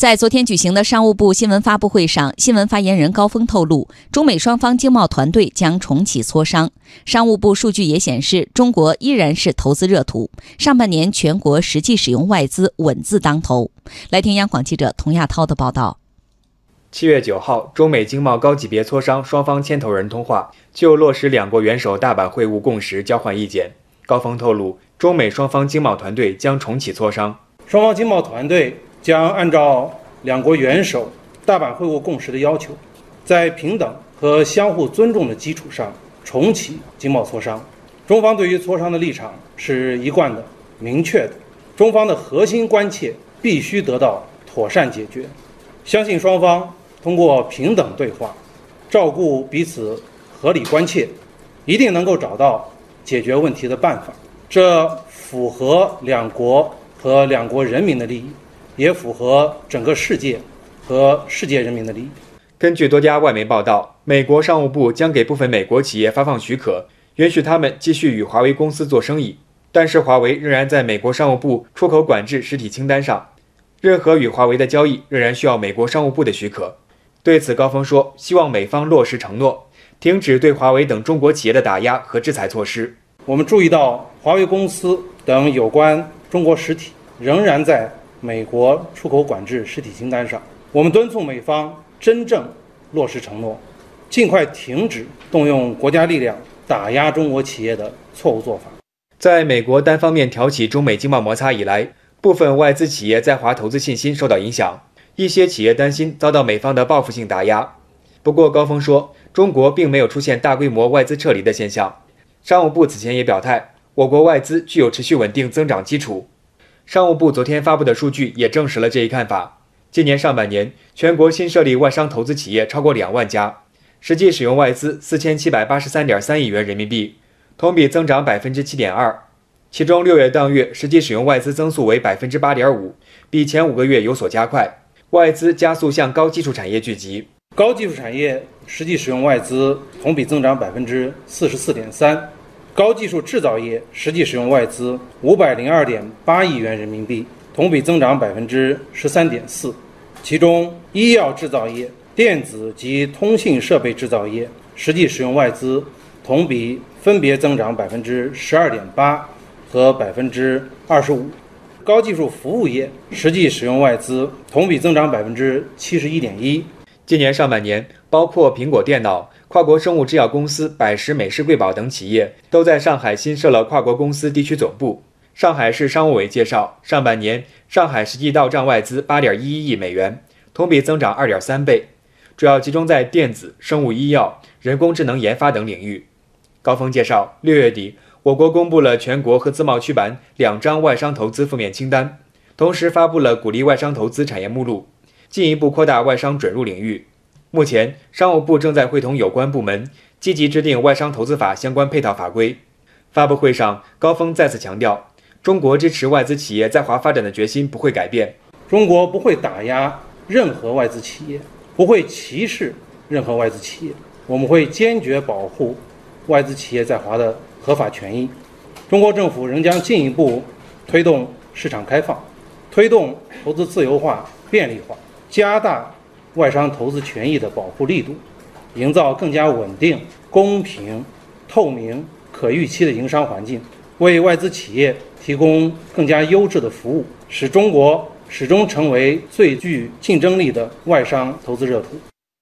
在昨天举行的商务部新闻发布会上，新闻发言人高峰透露，中美双方经贸团队将重启磋商。商务部数据也显示，中国依然是投资热土，上半年全国实际使用外资稳字当头。来听央广记者童亚涛的报道。七月九号，中美经贸高级别磋商双方牵头人通话，就落实两国元首大阪会晤共识交换意见。高峰透露，中美双方经贸团队将重启磋商，双方经贸团队。将按照两国元首大阪会晤共识的要求，在平等和相互尊重的基础上重启经贸磋商。中方对于磋商的立场是一贯的、明确的。中方的核心关切必须得到妥善解决。相信双方通过平等对话，照顾彼此合理关切，一定能够找到解决问题的办法。这符合两国和两国人民的利益。也符合整个世界和世界人民的利益。根据多家外媒报道，美国商务部将给部分美国企业发放许可，允许他们继续与华为公司做生意。但是，华为仍然在美国商务部出口管制实体清单上，任何与华为的交易仍然需要美国商务部的许可。对此，高峰说：“希望美方落实承诺，停止对华为等中国企业的打压和制裁措施。”我们注意到，华为公司等有关中国实体仍然在。美国出口管制实体清单上，我们敦促美方真正落实承诺，尽快停止动用国家力量打压中国企业的错误做法。在美国单方面挑起中美经贸摩擦以来，部分外资企业在华投资信心受到影响，一些企业担心遭到美方的报复性打压。不过，高峰说，中国并没有出现大规模外资撤离的现象。商务部此前也表态，我国外资具有持续稳定增长基础。商务部昨天发布的数据也证实了这一看法。今年上半年，全国新设立外商投资企业超过两万家，实际使用外资四千七百八十三点三亿元人民币，同比增长百分之七点二。其中，六月当月实际使用外资增速为百分之八点五，比前五个月有所加快。外资加速向高技术产业聚集，高技术产业实际使用外资同比增长百分之四十四点三。高技术制造业实际使用外资五百零二点八亿元人民币，同比增长百分之十三点四。其中，医药制造业、电子及通信设备制造业实际使用外资同比分别增长百分之十二点八和百分之二十五。高技术服务业实际使用外资同比增长百分之七十一点一。今年上半年，包括苹果电脑。跨国生物制药公司百时美式贵宝等企业都在上海新设了跨国公司地区总部。上海市商务委介绍，上半年上海实际到账外资八点一一亿美元，同比增长二点三倍，主要集中在电子、生物医药、人工智能研发等领域。高峰介绍，六月底，我国公布了全国和自贸区版两张外商投资负面清单，同时发布了鼓励外商投资产业目录，进一步扩大外商准入领域。目前，商务部正在会同有关部门，积极制定外商投资法相关配套法规。发布会上，高峰再次强调，中国支持外资企业在华发展的决心不会改变。中国不会打压任何外资企业，不会歧视任何外资企业。我们会坚决保护外资企业在华的合法权益。中国政府仍将进一步推动市场开放，推动投资自由化、便利化，加大。外商投资权益的保护力度，营造更加稳定、公平、透明、可预期的营商环境，为外资企业提供更加优质的服务，使中国始终成为最具竞争力的外商投资热土。